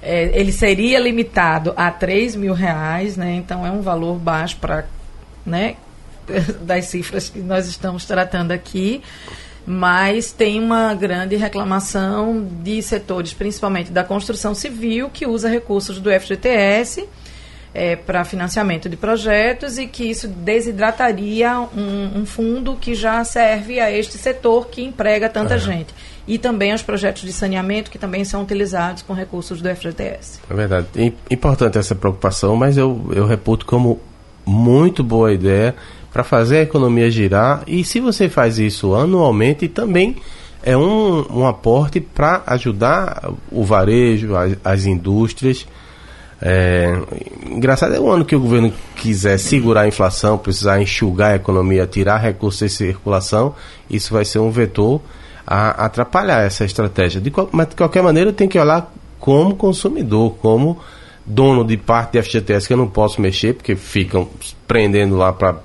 É, ele seria limitado a 3 mil reais, né? Então é um valor baixo para né, [laughs] das cifras que nós estamos tratando aqui. Mas tem uma grande reclamação de setores, principalmente da construção civil, que usa recursos do FGTS para financiamento de projetos e que isso desidrataria um, um fundo que já serve a este setor que emprega tanta gente. E também aos projetos de saneamento que também são utilizados com recursos do FGTS. É verdade. Im- Importante essa preocupação, mas eu, eu reputo como muito boa ideia para fazer a economia girar. E se você faz isso anualmente, também é um, um aporte para ajudar o varejo, as, as indústrias. É, engraçado é o ano que o governo quiser segurar a inflação, precisar enxugar a economia, tirar recursos de circulação, isso vai ser um vetor a atrapalhar essa estratégia. De, qual- mas de qualquer maneira tem que olhar como consumidor, como dono de parte de FGTS que eu não posso mexer, porque ficam prendendo lá para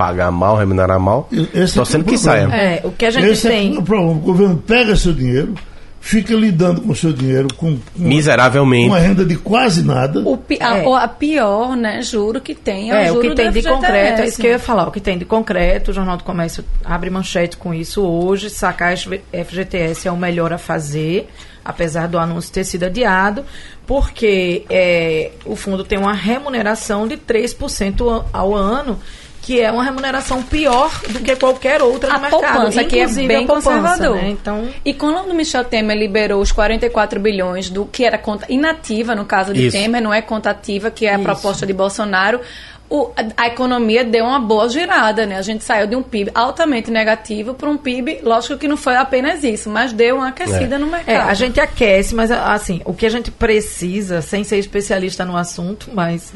pagar mal, remunerar mal. Esse Só é sendo o que problema. saia. É, o que a gente Esse tem. é o problema. O governo pega seu dinheiro, fica lidando com seu dinheiro com, com Miseravelmente. uma renda de quase nada. O pi- a, É. o- a pior, né, juro que tem é, o É, o juro que tem do de FGTS. concreto, é isso que eu ia falar. O que tem de concreto, o Jornal do Comércio abre manchete com isso hoje. Sacar FGTS é o melhor a fazer, apesar do anúncio ter sido adiado, porque é, o fundo tem uma remuneração de 3% ao- ao ano, que é uma remuneração pior do que qualquer outra A no mercado. poupança, que é inclusive bem a poupança, conservador. Né? Então, E quando o Michel Temer liberou os 44 bilhões do que era conta inativa, no caso de Isso. Temer, não é conta ativa, que é a Isso. proposta de Bolsonaro, o- a, a economia deu uma boa girada, né? A gente saiu de um PIB altamente negativo para um PIB, lógico que não foi apenas isso, mas deu uma aquecida no mercado. É, a gente aquece, mas assim, o que a gente precisa, sem ser especialista no assunto, mas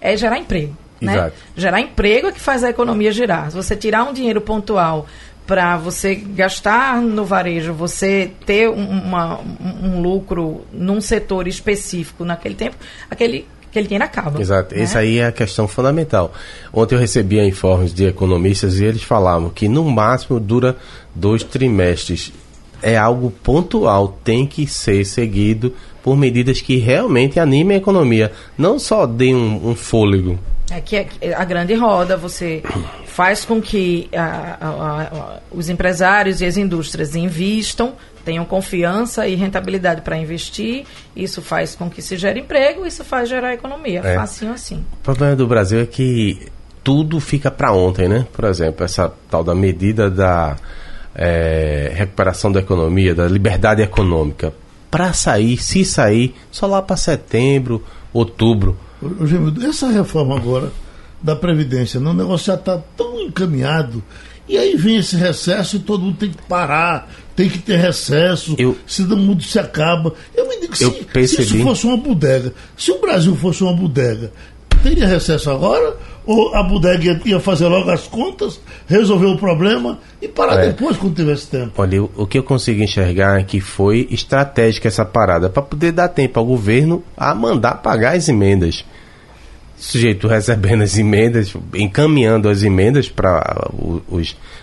é gerar emprego. Né? Gerar emprego é que faz a economia girar. Se você tirar um dinheiro pontual para você gastar no varejo, você ter uma, um lucro num setor específico naquele tempo, aquele aquele dinheiro acaba. Exato. Né? Essa aí é a questão fundamental. Ontem eu recebia informes de economistas e eles falavam que no máximo dura dois trimestres. É algo pontual, tem que ser seguido por medidas que realmente animem a economia, não só deem um, um fôlego. É que é a grande roda, você faz com que a, a, a, os empresários e as indústrias invistam, tenham confiança e rentabilidade para investir, isso faz com que se gere emprego, isso faz gerar economia, é. facinho assim. O problema do Brasil é que tudo fica para ontem, né? Por exemplo, essa tal da medida da é, recuperação da economia, da liberdade econômica, para sair, se sair, só lá para setembro, outubro. Essa reforma agora da Previdência, não, o negócio já está tão encaminhado. E aí vem esse recesso e todo mundo tem que parar, tem que ter recesso, eu, senão o mundo se acaba. Eu me digo, se, se isso fosse uma bodega, se o Brasil fosse uma bodega, teria recesso agora? Ou a bodega ia fazer logo as contas, resolver o problema e parar é. depois quando tivesse tempo? Olha, o que eu consigo enxergar é que foi estratégica essa parada, para poder dar tempo ao governo a mandar pagar as emendas sujeito recebendo as emendas, encaminhando as emendas para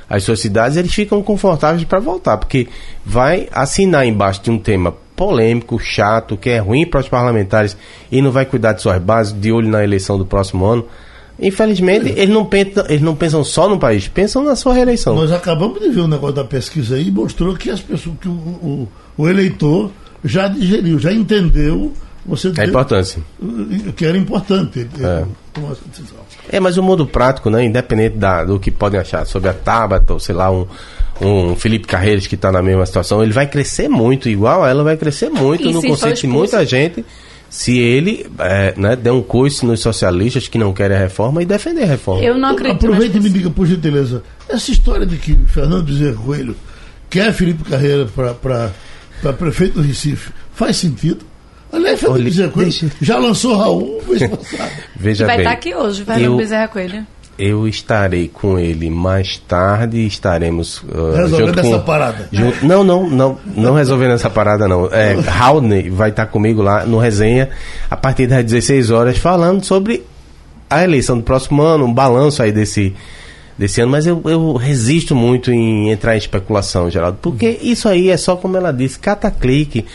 as suas cidades, eles ficam confortáveis para voltar, porque vai assinar embaixo de um tema polêmico, chato, que é ruim para os parlamentares e não vai cuidar de suas bases, de olho na eleição do próximo ano. Infelizmente, eles não, pensam, eles não pensam só no país, pensam na sua reeleição. Nós acabamos de ver um negócio da pesquisa aí, mostrou que as pessoas, que o, o, o eleitor já digeriu, já entendeu você a importância. Que era importante. É. é, mas o mundo prático, né, independente da, do que podem achar sobre a Tabata, ou sei lá, um, um Felipe Carreiros que está na mesma situação, ele vai crescer muito, igual ela vai crescer muito e no conceito de muita gente se ele é, né, der um coice nos socialistas que não querem a reforma e defender a reforma. Eu não acredito. Aproveita e me diga, por gentileza, essa história de que Fernando Bezerra Coelho quer Felipe Carreira para prefeito do Recife, faz sentido? Aliás, Olha, Bezerra Coelho deixa... já lançou Raul [laughs] Veja vai bem, estar aqui hoje, Fernando eu... Bezerra Coelho. Eu estarei com ele mais tarde, estaremos uh, resolvendo essa parada. Junto, não, não, não, não resolvendo essa parada não. É, [laughs] Raul vai estar comigo lá no resenha a partir das 16 horas falando sobre a eleição do próximo ano, um balanço aí desse desse ano, mas eu, eu resisto muito em entrar em especulação, Geraldo, porque isso aí é só como ela disse, cataclique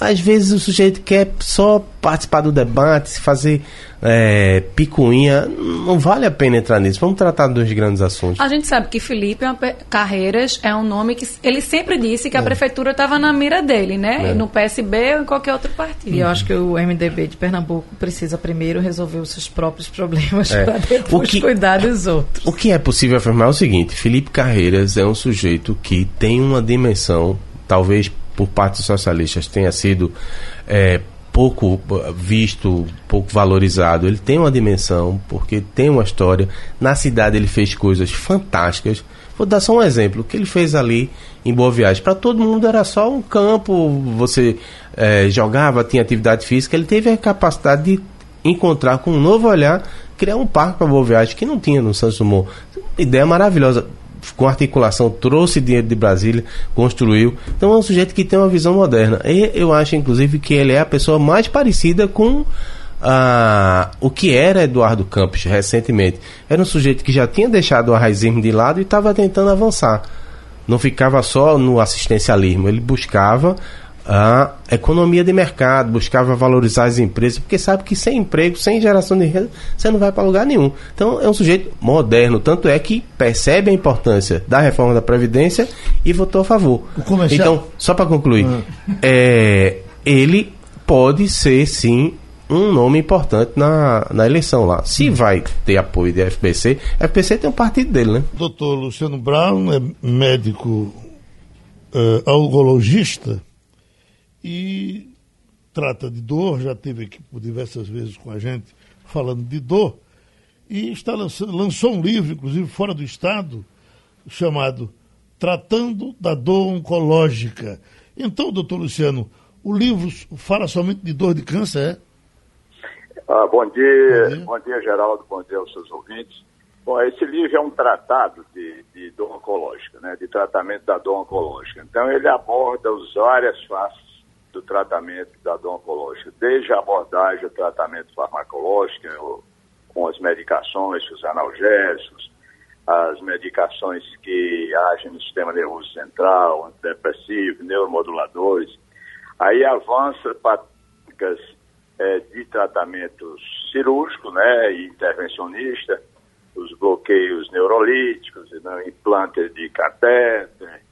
às vezes o sujeito quer só participar do debate, fazer é, picuinha. Não vale a pena entrar nisso. Vamos tratar dos grandes assuntos. A gente sabe que Felipe Carreiras é um nome que ele sempre disse que é. a prefeitura estava na mira dele, né? É. No PSB ou em qualquer outro partido. E eu acho que o MDB de Pernambuco precisa primeiro resolver os seus próprios problemas é. para depois que, cuidar dos outros. O que é possível afirmar é o seguinte: Felipe Carreiras é um sujeito que tem uma dimensão, talvez por parte dos socialistas tenha sido é, pouco visto, pouco valorizado. Ele tem uma dimensão, porque tem uma história. Na cidade ele fez coisas fantásticas. Vou dar só um exemplo. O que ele fez ali em Boa Viagem. Para todo mundo era só um campo, você é, jogava, tinha atividade física. Ele teve a capacidade de encontrar com um novo olhar, criar um parque para Boa Viagem que não tinha no Santos Dumont. Ideia maravilhosa com articulação, trouxe dinheiro de Brasília, construiu. Então é um sujeito que tem uma visão moderna. E eu acho, inclusive, que ele é a pessoa mais parecida com ah, o que era Eduardo Campos recentemente. Era um sujeito que já tinha deixado o arraizismo de lado e estava tentando avançar. Não ficava só no assistencialismo, ele buscava a economia de mercado, buscava valorizar as empresas, porque sabe que sem emprego, sem geração de renda, você não vai para lugar nenhum. Então é um sujeito moderno, tanto é que percebe a importância da reforma da Previdência e votou a favor. Então, só para concluir, ah. é, ele pode ser sim um nome importante na, na eleição lá. Se hum. vai ter apoio da FPC, a FPC tem um partido dele, né? Doutor Luciano Brown é médico uh, algologista e trata de dor, já teve aqui por diversas vezes com a gente falando de dor, e está lançando, lançou um livro, inclusive fora do estado, chamado Tratando da Dor Oncológica. Então, doutor Luciano, o livro fala somente de dor de câncer, é? Ah, bom, dia, bom dia, bom dia, Geraldo, bom dia aos seus ouvintes. Bom, esse livro é um tratado de, de dor oncológica, né, de tratamento da dor oncológica. Então, ele aborda as várias faces do tratamento da oncológica, desde a abordagem tratamento farmacológico, com as medicações, os analgésicos, as medicações que agem no sistema nervoso central, antidepressivo, neuromoduladores. Aí avança para é, de tratamento cirúrgico né, e intervencionista, os bloqueios neurolíticos, né, implantes de catéter,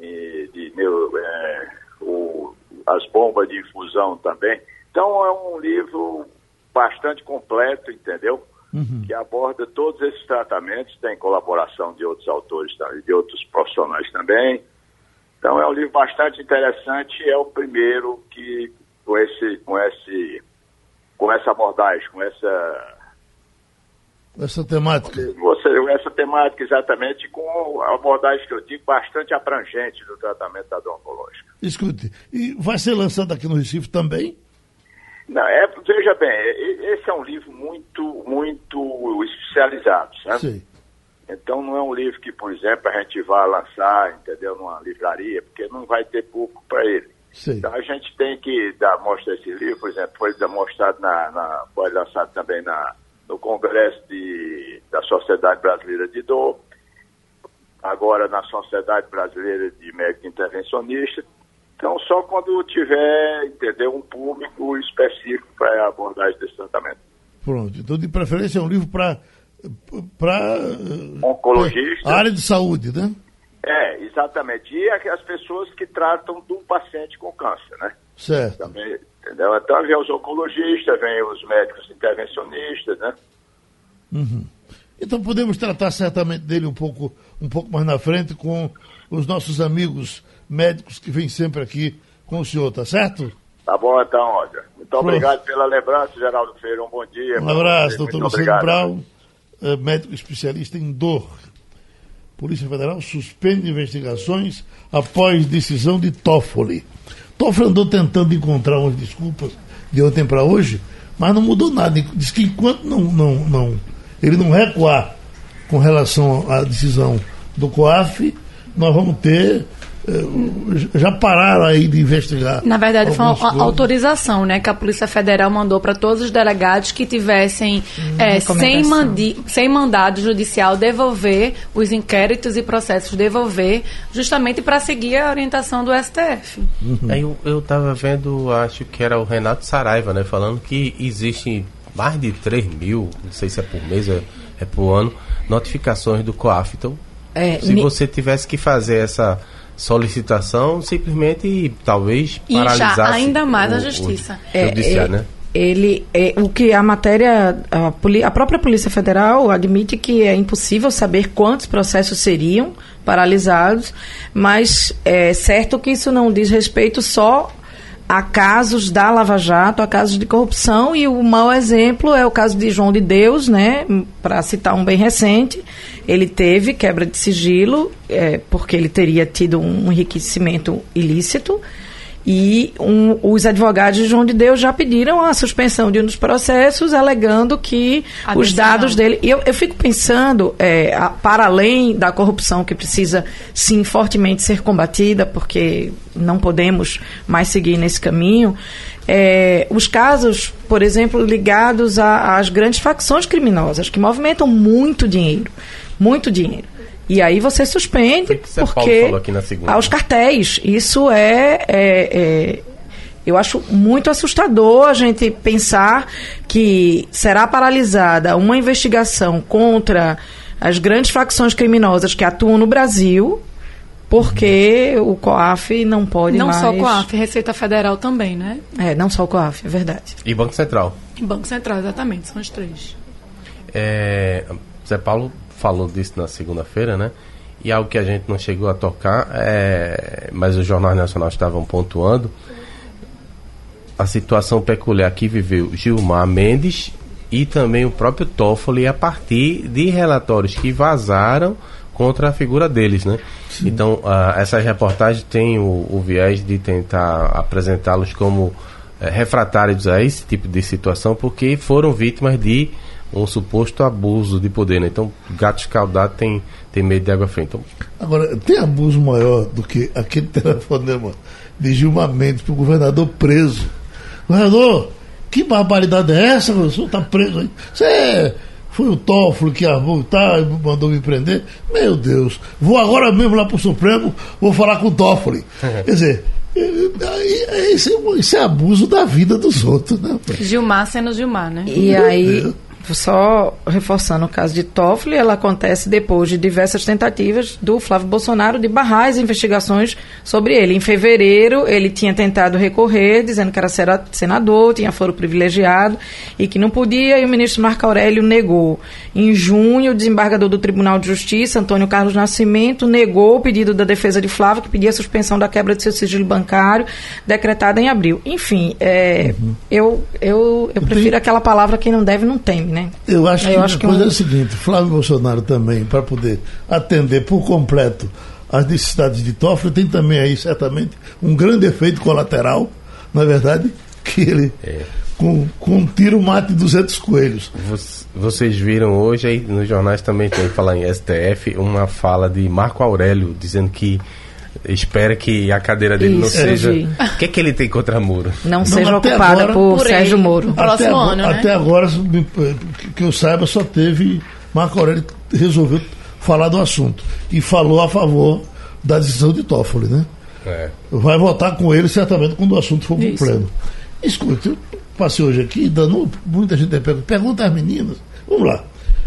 e de neuro, é, o, as bombas de infusão também. Então é um livro bastante completo, entendeu? Uhum. Que aborda todos esses tratamentos, tem colaboração de outros autores, de outros profissionais também. Então é um livro bastante interessante, é o primeiro que com esse, com esse, com essa abordagem, com essa essa temática. Você, essa temática exatamente com a abordagem que eu digo bastante abrangente do tratamento da dor oncológica. Escute, e vai ser lançado aqui no Recife também? Não, é, veja bem, esse é um livro muito, muito especializado, sabe? Sim. Então não é um livro que, por exemplo, a gente vai lançar, entendeu, numa livraria, porque não vai ter público para ele. Sim. Então a gente tem que dar, mostrar esse livro, por exemplo, foi demonstrado na, na foi lançado também na, no Congresso de, da Sociedade Brasileira de Dor, agora na Sociedade Brasileira de Médico Intervencionista. Então, só quando tiver, entendeu, um público específico para a abordagem desse tratamento. Pronto. Então, de preferência, é um livro para para oncologista. área de saúde, né? É, exatamente. E as pessoas que tratam do paciente com câncer, né? Certo. Também, entendeu? Então vem os oncologistas, vem os médicos intervencionistas, né? Uhum. Então podemos tratar certamente dele um pouco, um pouco mais na frente com os nossos amigos médicos que vêm sempre aqui com o senhor, tá certo? Tá bom então, olha. Muito Pronto. obrigado pela lembrança, Geraldo Feira. Um bom dia. Um abraço, doutor Luciano Brau, eh, médico especialista em dor. Polícia Federal suspende investigações após decisão de Toffoli. Toffoli andou tentando encontrar umas desculpas de ontem para hoje, mas não mudou nada. Diz que enquanto não, não, não, ele não recuar com relação à decisão do COAF, nós vamos ter já pararam aí de investigar. Na verdade, foi uma coisas. autorização né, que a Polícia Federal mandou para todos os delegados que tivessem, hum, é, sem, mandi, sem mandado judicial, devolver os inquéritos e processos, devolver, justamente para seguir a orientação do STF. Uhum. eu estava vendo, acho que era o Renato Saraiva, né, falando que existem mais de 3 mil, não sei se é por mês, é, é por ano, notificações do COAF. Então, é, se você tivesse que fazer essa solicitação, simplesmente talvez paralisasse ainda mais o, a justiça. O, é, é, né? Ele, é, o que a matéria, a, a, própria Polícia Federal admite que é impossível saber quantos processos seriam paralisados, mas é certo que isso não diz respeito só a casos da Lava Jato, a casos de corrupção, e o mau exemplo é o caso de João de Deus, né, para citar um bem recente, ele teve quebra de sigilo, é, porque ele teria tido um enriquecimento ilícito, e um, os advogados de João de Deus já pediram a suspensão de um dos processos, alegando que a os dados dele. Eu, eu fico pensando, é, a, para além da corrupção que precisa, sim, fortemente ser combatida, porque não podemos mais seguir nesse caminho, é, os casos, por exemplo, ligados às grandes facções criminosas, que movimentam muito dinheiro muito dinheiro. E aí você suspende que porque aos cartéis. Isso é, é, é, eu acho muito assustador a gente pensar que será paralisada uma investigação contra as grandes facções criminosas que atuam no Brasil, porque uhum. o COAF não pode não mais... Não só o COAF, Receita Federal também, né? É, não só o COAF, é verdade. E Banco Central. E Banco Central, exatamente, são os três. É, Zé Paulo falou disso na segunda-feira, né? E algo que a gente não chegou a tocar, é, mas os jornais nacionais estavam pontuando, a situação peculiar que viveu Gilmar Mendes e também o próprio Toffoli a partir de relatórios que vazaram contra a figura deles, né? Sim. Então, uh, essas reportagens têm o, o, viés de tentar apresentá-los como é, refratários a esse tipo de situação porque foram vítimas de um suposto abuso de poder. Né? Então, gato escaldado tem, tem medo de água fria. Então... Agora, tem abuso maior do que aquele [laughs] telefonema de Gilmar Mendes para o governador preso. Governador, que barbaridade é essa? O senhor está preso aí. Você foi o Toffoli que armou tá, mandou me prender. Meu Deus, vou agora mesmo lá para o Supremo, vou falar com o Toffoli. Quer dizer, isso é, isso é abuso da vida dos outros, né? Gilmar sendo Gilmar, né? E aí, só reforçando o caso de Toffoli, ela acontece depois de diversas tentativas do Flávio Bolsonaro de barrar as investigações sobre ele. Em fevereiro, ele tinha tentado recorrer, dizendo que era senador, tinha foro privilegiado e que não podia, e o ministro Marco Aurélio negou. Em junho, o desembargador do Tribunal de Justiça, Antônio Carlos Nascimento, negou o pedido da defesa de Flávio, que pedia a suspensão da quebra de seu sigilo bancário, decretada em abril. Enfim, é, uhum. eu, eu, eu prefiro aquela palavra quem não deve não teme né? Eu acho que acho a coisa é, um... é o seguinte, Flávio Bolsonaro também, para poder atender por completo as necessidades de Toffoli, tem também aí certamente um grande efeito colateral, na é verdade, [laughs] que ele é. com, com um tiro mate 200 coelhos. Vocês viram hoje aí nos jornais também tem falar em STF uma fala de Marco Aurélio dizendo que espera que a cadeira dele Isso, não seja. O que é que ele tem contra Moro? Não, não seja ocupada agora, por, por Sérgio Moro. Até, agora, ano, né? até agora, que eu saiba, só teve Marco Aurélio que resolveu falar do assunto e falou a favor da decisão de Toffoli, né? É. Vai votar com ele certamente quando o assunto for para o pleno. Escuta, eu passei hoje aqui dando muita gente pergunta, pergunta às meninas. Vamos lá.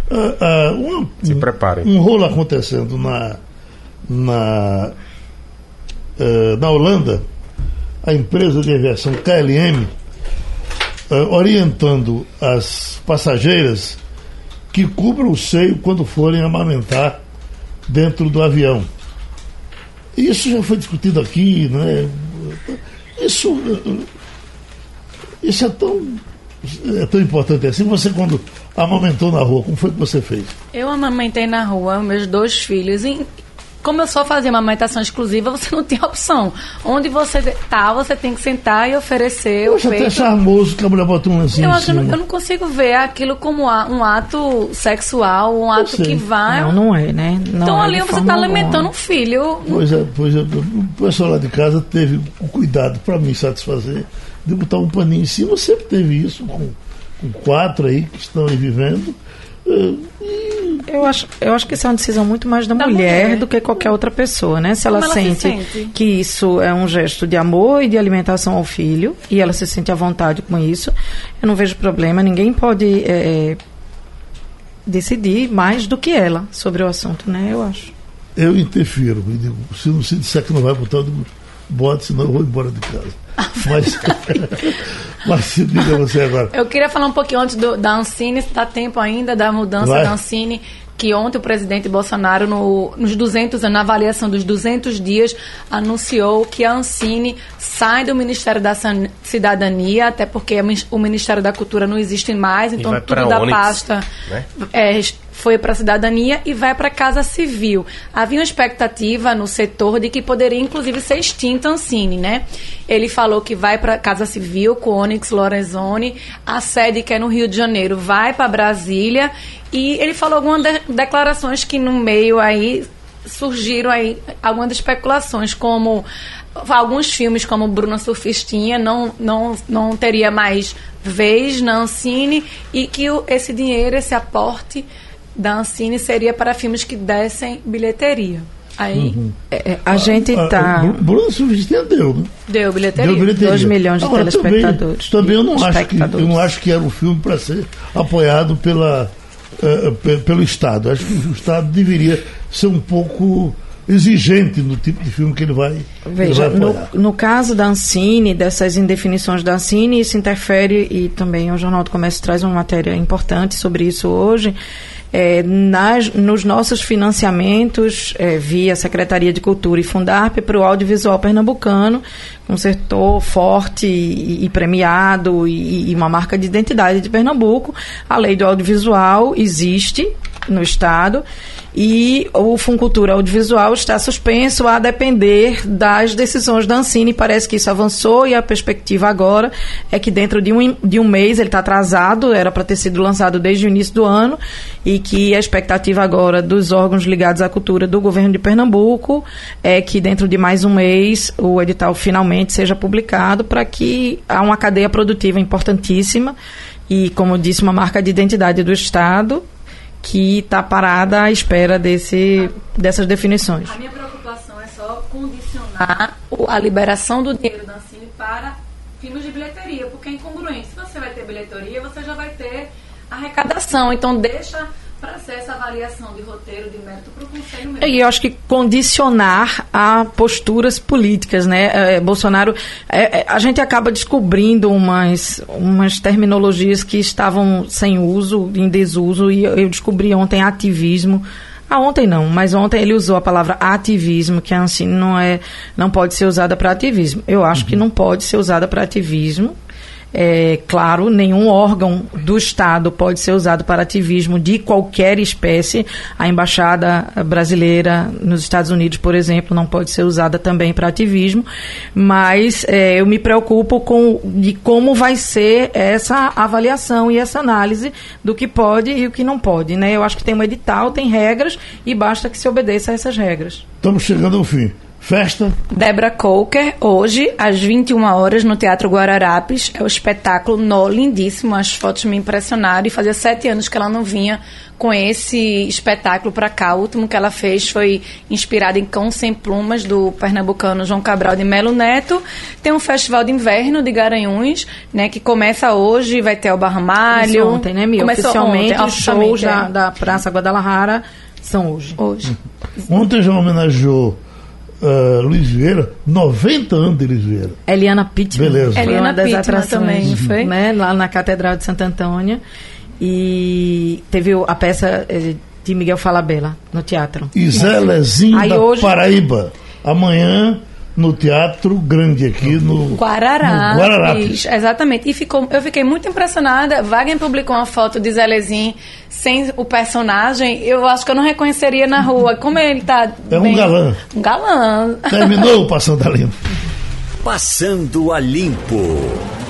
Uh, uh, um, Se preparem. Um rolo acontecendo na, na uh, na Holanda, a empresa de aviação KLM uh, eh, orientando as passageiras que cubram o seio quando forem amamentar dentro do avião. Isso já foi discutido aqui, né? Isso, isso é tão é tão importante assim. Você, quando amamentou na rua, como foi que você fez? Eu amamentei na rua meus dois filhos. Como eu só fazia uma amamentação exclusiva, você não tem opção. Onde você tá, você tem que sentar e oferecer Poxa, o peito. até charmoso que a mulher botou um assim eu, acho, eu não consigo ver aquilo como um ato sexual, um ato que vai... Não, não é, né? Não então é ali você está alimentando um filho. Pois é, pois é. O pessoal lá de casa teve o cuidado para me satisfazer de botar um paninho em cima. Sempre teve isso com, com quatro aí que estão aí vivendo. E eu acho, eu acho que isso é uma decisão muito mais da, da mulher, mulher, do que qualquer outra pessoa, né? Se ela, ela sente, sente, que isso é um gesto de amor e de alimentação ao filho, e ela se sente à vontade com isso, eu não vejo problema. Ninguém pode é, é decidir mais do que ela sobre o assunto, né? Eu acho. Eu interfiro. Se não se disser que não vai botar, eu digo, bota, senão eu vou embora de casa. Mas, [laughs] mas se diga você agora. Eu queria falar um pouquinho antes do, da Ancine, se dá tempo ainda da mudança Vai. da Ancine que ontem o presidente Bolsonaro, no, nos 200, na avaliação dos 200 dias, anunciou que a Ancine sai do Ministério da Cidadania, até porque o Ministério da Cultura não existe mais, então tudo da Onix, pasta né? é, foi para a cidadania e vai para a Casa Civil. Havia uma expectativa no setor de que poderia, inclusive, ser extinta a Ancine, né? Ele falou que vai para a Casa Civil com Onyx Lorenzoni, a sede que é no Rio de Janeiro vai para Brasília e ele falou algumas de declarações que no meio aí surgiram aí algumas especulações, como alguns filmes como Bruna Surfistinha não, não, não teria mais vez na Ancine e que o, esse dinheiro, esse aporte da Ancine seria para filmes que dessem bilheteria. Aí uhum. é, é a gente está. Bruna Surfistinha deu, né? Deu bilheteria. Deu bilheteria. 2 milhões de Agora, telespectadores. Também, também eu, não acho que, eu não acho que era um filme para ser apoiado pela uh, pelo Estado. Acho que o Estado deveria ser um pouco exigente no tipo de filme que ele vai. Veja, ele vai no, no, caso da Ancine, dessas indefinições da Ancine, isso interfere, e também o Jornal do Comércio traz uma matéria importante sobre isso hoje. É, nas, nos nossos financiamentos é, via Secretaria de Cultura e Fundarp para o audiovisual pernambucano, um setor forte e, e premiado e, e, uma marca de identidade de Pernambuco. A lei do audiovisual existe, no Estado e o Funcultura Audiovisual está suspenso a depender das decisões da Ancine. Parece que isso avançou e a perspectiva agora é que dentro de um, de um mês ele está atrasado, era para ter sido lançado desde o início do ano e que a expectativa agora dos órgãos ligados à cultura do governo de Pernambuco é que dentro de mais um mês o edital finalmente seja publicado para que há uma cadeia produtiva importantíssima e, como disse, uma marca de identidade do Estado que está parada à espera desse, dessas definições. A minha preocupação é só condicionar a liberação do dinheiro da Ancine para filmes de bilheteria, porque é incongruente. Se você vai ter bilheteria, você já vai ter arrecadação. Então, deixa para ser essa avaliação de roteiro, de mérito para o Conselho mesmo. E eu acho que condicionar a posturas políticas, né? É, Bolsonaro, é, é, a gente acaba descobrindo umas, umas terminologias que estavam sem uso, em desuso, e eu descobri ontem ativismo. Ah, ontem não, mas ontem ele usou a palavra ativismo, que assim não é, não pode ser usada para ativismo. Eu acho uhum. que não pode ser usada para ativismo é, claro, nenhum órgão do Estado pode ser usado para ativismo de qualquer espécie. A embaixada brasileira nos Estados Unidos, por exemplo, não pode ser usada também para ativismo. Mas é, eu me preocupo com de como vai ser essa avaliação e essa análise do que pode e o que não pode. Né? Eu acho que tem um edital, tem regras e basta que se obedeça a essas regras. Estamos chegando ao fim. Festa. Débora Coker, hoje, às 21 horas, no Teatro Guararapes. É o espetáculo Nó, lindíssimo. As fotos me impressionaram. E fazia sete anos que ela não vinha com esse espetáculo para cá. O último que ela fez foi inspirado em Cão Sem Plumas, do pernambucano João Cabral de Melo Neto. Tem um festival de inverno de Garanhuns, né, que começa hoje, vai ter o Barramalho. Começou ontem, né, Mil? Oficialmente, ontem, os shows é. da, da Praça Guadalajara são hoje. Hoje. Ontem já homenageou uh, Luiz Vieira, 90 anos de Luiz Vieira. Eliana Pittman. Beleza. Eliana uma das Pittman também, foi? Né, lá na Catedral de Santo Antônio. E teve a peça eh, de Miguel Falabella no teatro. E Zé Lezinho da hoje... Paraíba. Amanhã no Teatro Grande aqui no Guararapes. No Guararapes. Exatamente. E ficou, eu fiquei muito impressionada. Wagner publicou uma foto de Zelezinho sem o personagem. Eu acho que eu não reconheceria na rua. Como ele tá. É bem, um galã. Um galã. Terminou o Passando a Limpo. Passando a Limpo.